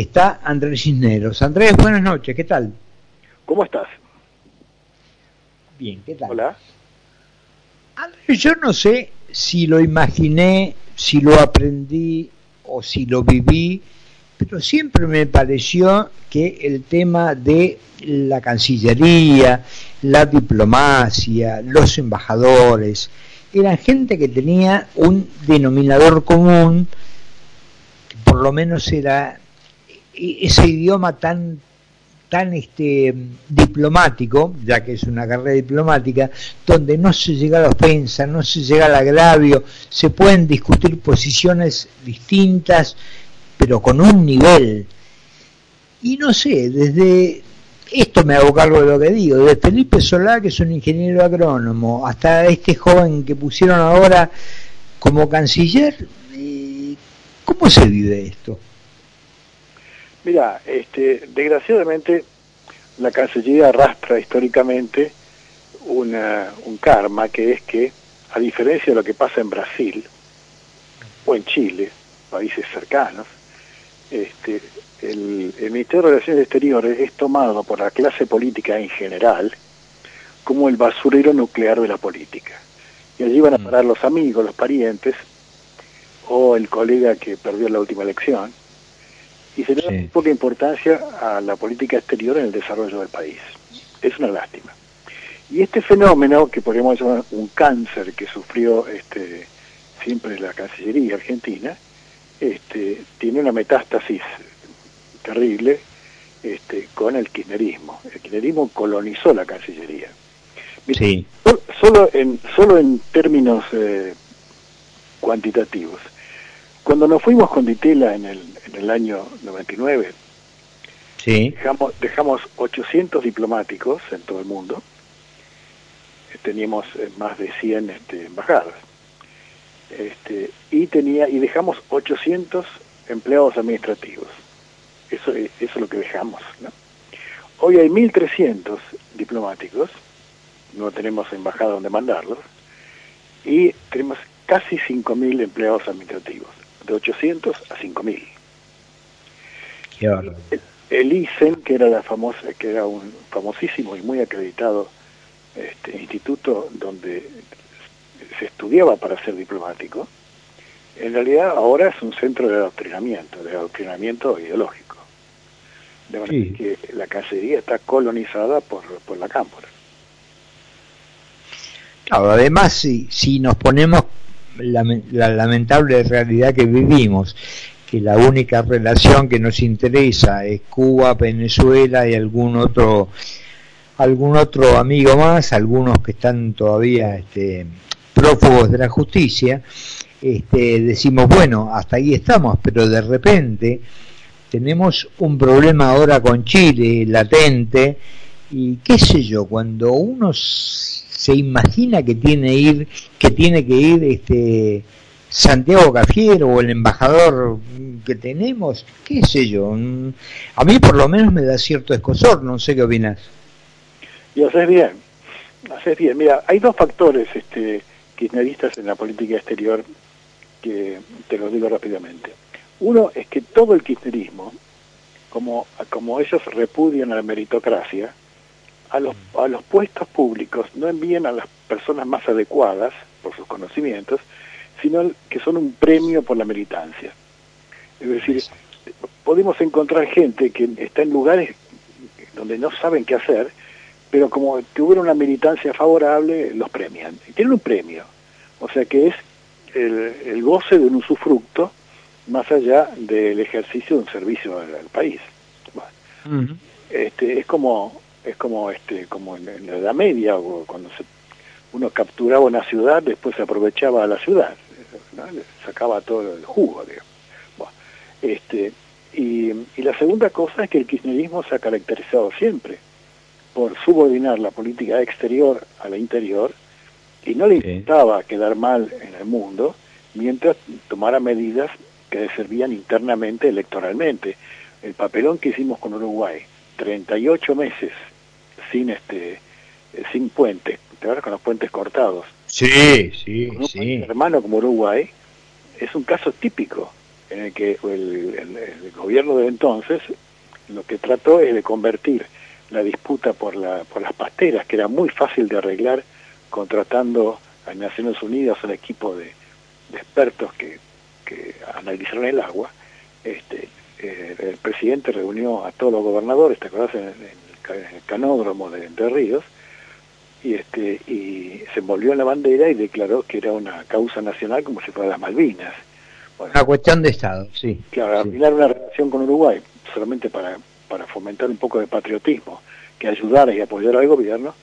está Andrés Cisneros. Andrés, buenas noches, ¿qué tal? ¿Cómo estás? Bien, ¿qué tal? Hola. Andrés, yo no sé si lo imaginé, si lo aprendí o si lo viví, pero siempre me pareció que el tema de la Cancillería, la diplomacia, los embajadores, eran gente que tenía un denominador común, que por lo menos era ese idioma tan tan este diplomático, ya que es una carrera diplomática, donde no se llega a la ofensa, no se llega al agravio, se pueden discutir posiciones distintas, pero con un nivel. Y no sé, desde esto me hago cargo de lo que digo, desde Felipe Solá, que es un ingeniero agrónomo, hasta este joven que pusieron ahora como canciller, eh, ¿cómo se vive esto? Mira, este, desgraciadamente la Cancillería arrastra históricamente una, un karma que es que, a diferencia de lo que pasa en Brasil o en Chile, países cercanos, este, el, Ministerio de Relaciones Exteriores es tomado por la clase política en general como el basurero nuclear de la política. Y allí van a mm. parar los amigos, los parientes, o el colega que perdió la última elección, y se le da poca importancia a la política exterior en el desarrollo del país. Es una lástima. Y este fenómeno, que podríamos llamar un cáncer que sufrió este, siempre la Cancillería Argentina, este, tiene una metástasis terrible este, con el kirchnerismo. El kirchnerismo colonizó la Cancillería. Sí. Solo en, solo en términos eh, cuantitativos. Cuando nos fuimos con Ditela en el, en el año 99, sí. dejamos, dejamos 800 diplomáticos en todo el mundo, teníamos eh, más de 100 este, embajadas, este, y, tenía, y dejamos 800 empleados administrativos. Eso, eso es lo que dejamos. ¿no? Hoy hay 1.300 diplomáticos, no tenemos embajada donde mandarlos, y tenemos casi 5.000 empleados administrativos de 800 a 5000. El, el ICEN, que era la famosa, que era un famosísimo y muy acreditado este, instituto donde se estudiaba para ser diplomático, en realidad ahora es un centro de adoctrinamiento, de adoctrinamiento ideológico. De manera que la cacería está colonizada por, por la cámpora. Claro, además, si, si nos ponemos la, lamentable realidad que vivimos, que la única relación que nos interesa es Cuba, Venezuela y algún otro algún otro amigo más, algunos que están todavía este, prófugos de la justicia, este, decimos, bueno, hasta ahí estamos, pero de repente tenemos un problema ahora con Chile latente y qué sé yo, cuando uno se imagina que tiene ir que tiene que ir este Santiago Cafiero o el embajador que tenemos, qué sé yo, a mí por lo menos me da cierto escosor, no sé qué opinas. Y haces bien, haces bien. Mira, hay dos factores este, kirchneristas en la política exterior que te los digo rápidamente. Uno es que todo el kirchnerismo, como, como ellos repudian la meritocracia, a los, a los puestos públicos no envían a las personas más adecuadas por sus conocimientos, sino que son un premio por la militancia. Es decir, podemos encontrar gente que está en lugares donde no saben qué hacer, pero como tuvieron una militancia favorable, los premian. Tienen un premio, o sea que es el, goce de un usufructo más allá del ejercicio de un servicio al, país. este, es como es como este como en, la Edad Media o cuando se, uno capturaba una ciudad después se aprovechaba a la ciudad sacaba todo el jugo digamos. este y, y, la segunda cosa es que el kirchnerismo se ha caracterizado siempre por subordinar la política exterior a la interior y no le intentaba quedar mal en el mundo mientras tomara medidas que le servían internamente electoralmente. El papelón que hicimos con Uruguay, 38 meses sin este sin puentes, te con los puentes cortados. Sí, sí, un sí. hermano como Uruguay es un caso típico. en el que el, gobierno de entonces lo que trató es de convertir la disputa por, la, por las pasteras, que era muy fácil de arreglar contratando a Naciones Unidas un equipo de, expertos que, analizaron el agua, este, eh, el presidente reunió a todos los gobernadores, ¿te acordás? En, el, canódromo de, de, Ríos, y, este, y se envolvió en la bandera y declaró que era una causa nacional como si fuera las Malvinas. una cuestión de Estado, sí. Claro, sí. una relación con Uruguay, solamente para, para fomentar un poco de patriotismo, que ayudara y apoyara al gobierno,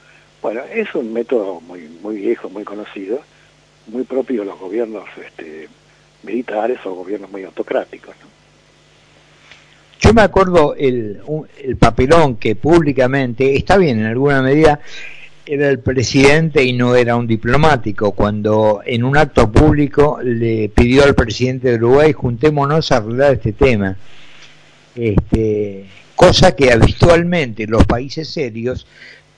bueno, es un método muy, muy viejo, muy conocido, muy propio de los gobiernos este, militares o gobiernos muy autocráticos. Yo me acuerdo el, el papelón que públicamente, está bien en alguna medida, era el presidente y no era un diplomático, cuando en un acto público le pidió al presidente de Uruguay juntémonos a arreglar este tema. Este, cosa que habitualmente los países serios,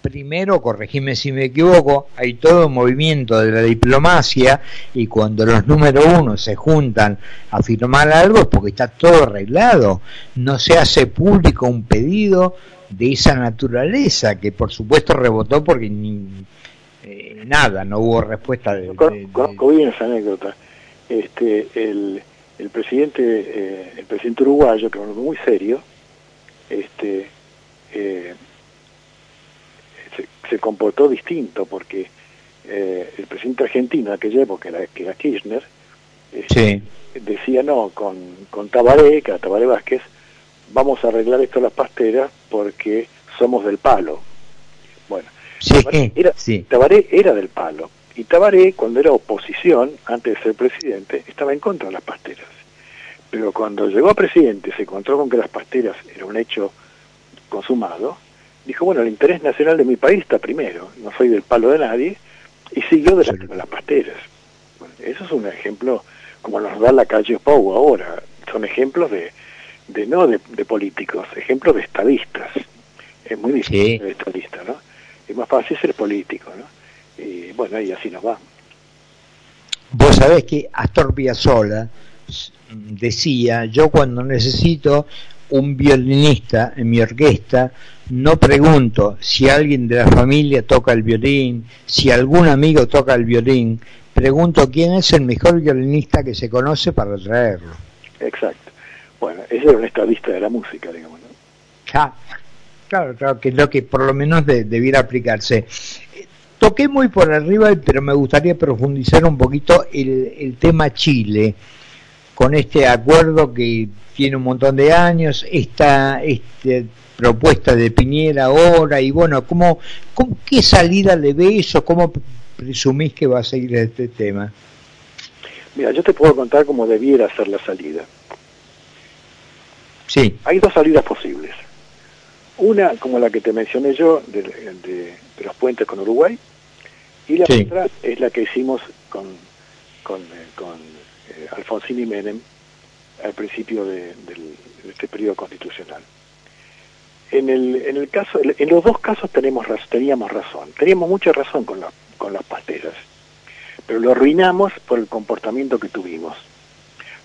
primero, corregime si me equivoco, hay todo un movimiento de la diplomacia y cuando los número uno se juntan a firmar algo es porque está todo arreglado, no se hace público un pedido de esa naturaleza, que por supuesto rebotó porque ni, eh, nada, no hubo respuesta de... de, Conozco bien esa anécdota. Este, el, el presidente eh, el presidente uruguayo, que es muy serio, este, eh, se, se, comportó distinto porque eh, el presidente argentino de aquella época, que era, que era Kirchner, sí. decía no, con, con Tabaré, que era Tabaré Vázquez, vamos a arreglar esto las pasteras porque somos del palo. Bueno, sí, Tabaré, era, sí. Tabaré era del palo. Y Tabaré, cuando era oposición, antes de ser presidente, estaba en contra de las pasteras. Pero cuando llegó a presidente, se encontró con que las pasteras era un hecho consumado, dijo, bueno, el interés nacional de mi país está primero, no soy del palo de nadie, y siguió de, la, de las pasteras. Bueno, eso es un ejemplo, como nos da la calle Pou ahora, son ejemplos de, de no de, de, políticos, ejemplos de estadistas. Es muy difícil sí. ser estadista, ¿no? Es más fácil ser político, ¿no? Y bueno, y así nos va. Vos sabés que Astor Piazzolla decía, yo cuando necesito un violinista en mi orquesta, no pregunto si alguien de la familia toca el violín, si algún amigo toca el violín, pregunto quién es el mejor violinista que se conoce para traerlo. Exacto. Bueno, ese era un estadista de la música, digamos. ¿no? Ah, claro, claro, que es lo que por lo menos de, debiera aplicarse. Toqué muy por arriba, pero me gustaría profundizar un poquito el, el tema Chile con este acuerdo que tiene un montón de años, esta, esta propuesta de Piñera ahora, y bueno, ¿cómo, cómo, ¿qué salida le ve eso? ¿Cómo presumís que va a seguir este tema? Mira, yo te puedo contar cómo debiera ser la salida. Sí. Hay dos salidas posibles. Una, como la que te mencioné yo, de, de, de los puentes con Uruguay, y la sí. otra es la que hicimos con, con, con eh, Alfonsín y Menem al principio de, este periodo constitucional. En el, en el caso, en los dos casos tenemos, teníamos razón, teníamos mucha razón con, la, con las pasteras, pero lo arruinamos por el comportamiento que tuvimos.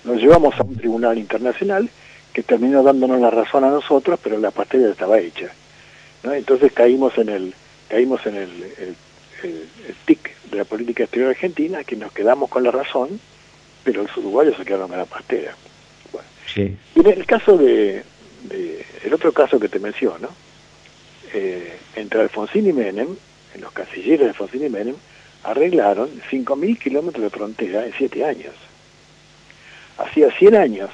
Nos llevamos a un tribunal internacional que terminó dándonos la razón a nosotros, pero la pastera estaba hecha. Entonces caímos en el, caímos en el tic de la política exterior argentina, que nos quedamos con la razón, pero los uruguayos se quedaron en la pastera. Bueno. Sí. Y en el caso de, de, el otro caso que te menciono, eh, entre Alfonsín y Menem, en los cancilleres de Alfonsín y Menem, arreglaron 5.000 kilómetros de frontera en 7 años. Hacía 100 años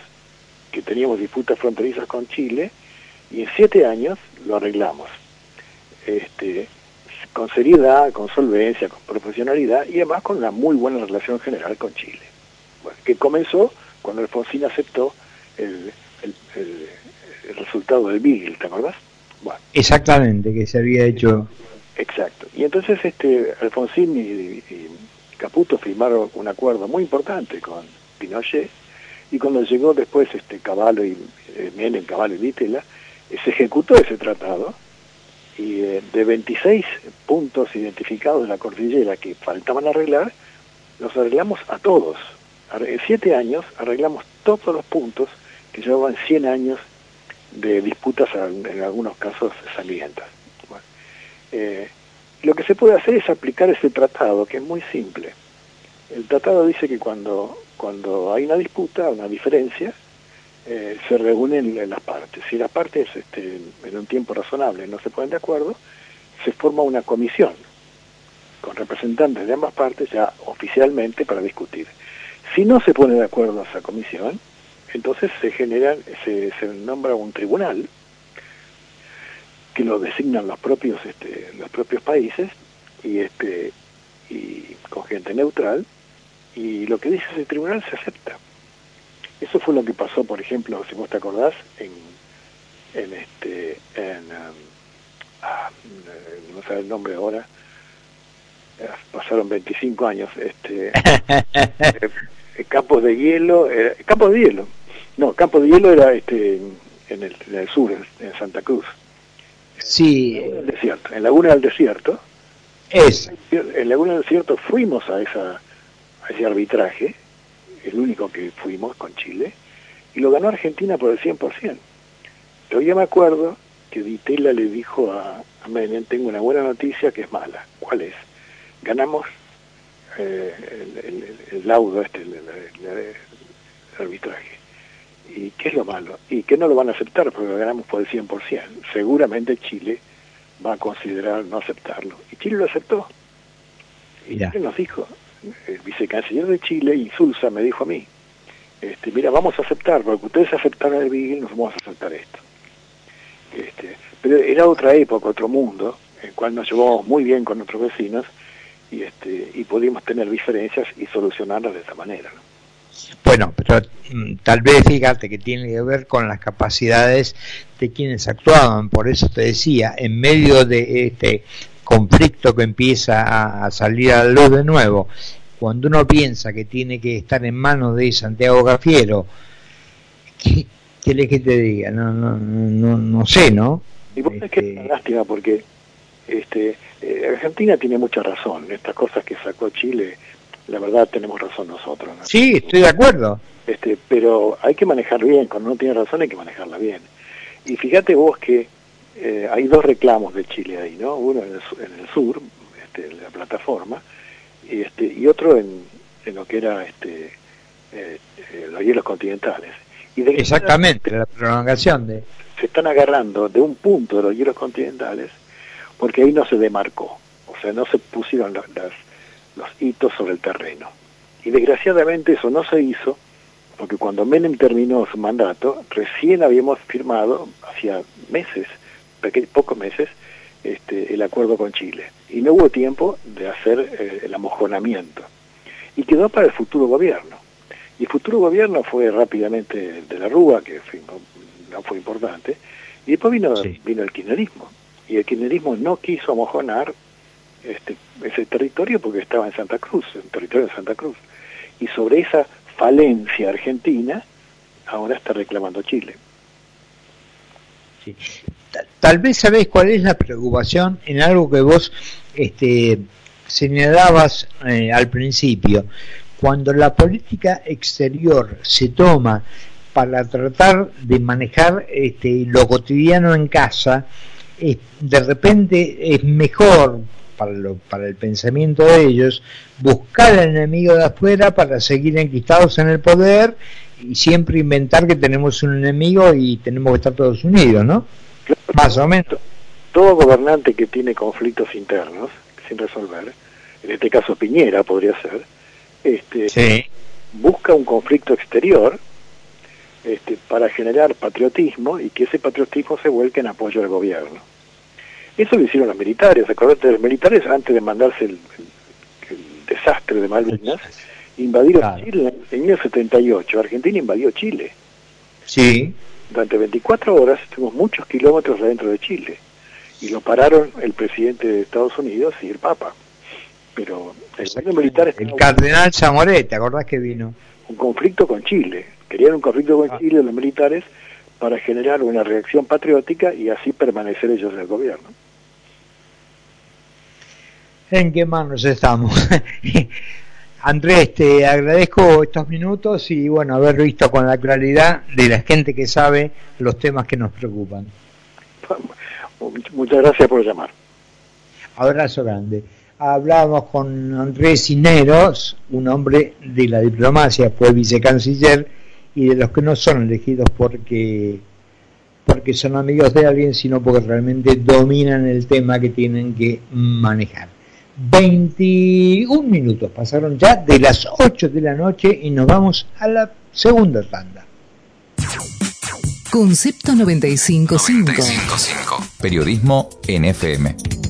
que teníamos disputas fronterizas con Chile y en 7 años lo arreglamos. Este, con seriedad, con solvencia, con profesionalidad y además con una muy buena relación general con Chile. Bueno, que comenzó cuando Alfonsín aceptó el, el, el, el resultado del Beagle, ¿te acordás? Bueno. Exactamente, que se había hecho. Exacto. Y entonces este Alfonsín y, y Caputo firmaron un acuerdo muy importante con Pinochet y cuando llegó después este Caballo y eh, Menem, Caballo y Vitela, eh, se ejecutó ese tratado y eh, de 26 puntos identificados de la cordillera que faltaban arreglar, los arreglamos a todos. En siete años arreglamos todos los puntos que llevaban 100 años de disputas, en algunos casos sangrientas. Eh, lo que se puede hacer es aplicar ese tratado, que es muy simple. El tratado dice que cuando, cuando hay una disputa, una diferencia, eh, se reúnen las partes. Si las partes este, en un tiempo razonable no se ponen de acuerdo, se forma una comisión con representantes de ambas partes ya oficialmente para discutir. Si no se pone de acuerdo esa comisión, entonces se genera, se, se nombra un tribunal que lo designan los propios, este, los propios países y este y con gente neutral y lo que dice ese tribunal se acepta. Eso fue lo que pasó, por ejemplo, si vos te acordás, en, en este, en, um, ah, no sé el nombre ahora, pasaron 25 años, este, eh, campos de hielo, eh, campos de hielo, no, campos de hielo era este, en, el, en el sur, en Santa Cruz. Sí. En el desierto, en Laguna del Desierto. Es. En Laguna del Desierto fuimos a, esa, a ese arbitraje el único que fuimos con Chile, y lo ganó Argentina por el 100%. Todavía me acuerdo que Ditela le dijo a, a Menem, tengo una buena noticia que es mala. ¿Cuál es? Ganamos eh, el, laudo, este, el, arbitraje. ¿Y qué es lo malo? Y que no lo van a aceptar porque lo ganamos por el 100%. Seguramente Chile va a considerar no aceptarlo. Y Chile lo aceptó. Y Chile nos dijo, el vicecanciller de Chile, Insulza, me dijo a mí, este, mira, vamos a aceptar, porque ustedes aceptaron el BIG, nos vamos a aceptar esto. Este, pero era otra época, otro mundo, en el cual nos llevamos muy bien con nuestros vecinos y, este, y pudimos tener diferencias y solucionarlas de esa manera. Bueno, pero mm, tal vez fíjate que tiene que ver con las capacidades de quienes actuaban, por eso te decía, en medio de este conflicto que empieza a, salir a la luz de nuevo, cuando uno piensa que tiene que estar en manos de Santiago Gafiero, ¿qué, qué le que te diga? No, no, no, no sé, ¿no? Y vos este... es que es una lástima porque este, eh, Argentina tiene mucha razón. Estas cosas que sacó Chile, la verdad tenemos razón nosotros. ¿no? Sí, estoy de acuerdo. Este, pero hay que manejar bien. Cuando uno tiene razón hay que manejarla bien. Y fíjate vos que eh, hay dos reclamos de Chile ahí, ¿no? Uno en el, en el sur, este, la plataforma, y, este, y otro en, en lo que era este, eh, eh los hielos continentales. Y de Exactamente, la prolongación de... Se están agarrando de un punto de los hielos continentales porque ahí no se demarcó, o sea, no se pusieron los, las, los hitos sobre el terreno. Y desgraciadamente eso no se hizo porque cuando Menem terminó su mandato, recién habíamos firmado, hacía meses, pocos meses, este, el acuerdo con Chile. Y no hubo tiempo de hacer eh, el amojonamiento. Y quedó para el futuro gobierno. Y el futuro gobierno fue rápidamente de la Rúa, que no, fue importante, y después vino, vino el kirchnerismo. Y el kirchnerismo no quiso amojonar este, ese territorio porque estaba en Santa Cruz, en territorio de Santa Cruz. Y sobre esa falencia argentina, ahora está reclamando Chile. Sí tal vez sabés cuál es la preocupación en algo que vos este, señalabas eh, al principio. Cuando la política exterior se toma para tratar de manejar este, lo cotidiano en casa, de repente es mejor para, lo, para el pensamiento de ellos buscar al enemigo de afuera para seguir enquistados en el poder y siempre inventar que tenemos un enemigo y tenemos que estar todos unidos, ¿no? Más o menos. Todo gobernante que tiene conflictos internos sin resolver, en este caso Piñera podría ser, este, busca un conflicto exterior este, para generar patriotismo y que ese patriotismo se vuelque en apoyo al gobierno. Eso lo hicieron los militares, acordate, los militares antes de mandarse el, desastre de Malvinas, invadieron Chile en 1978, Argentina invadió Chile. Sí durante 24 horas estuvimos muchos kilómetros adentro de Chile y lo pararon el presidente de Estados Unidos y el Papa. Pero el militar El cardenal Zamoré, ¿te acordás que vino? Un conflicto con Chile. Querían un conflicto con ah. Chile los militares para generar una reacción patriótica y así permanecer ellos en el gobierno. ¿En qué manos estamos? Andrés, te agradezco estos minutos y bueno, haber visto con la claridad de la gente que sabe los temas que nos preocupan. Muchas gracias por llamar. Abrazo grande. Hablábamos con Andrés Cineros, un hombre de la diplomacia, fue vicecanciller y de los que no son elegidos porque porque son amigos de alguien, sino porque realmente dominan el tema que tienen que manejar. 21 minutos pasaron ya de las 8 de la noche y nos vamos a la segunda tanda. Concepto 955. 955. Periodismo NFM.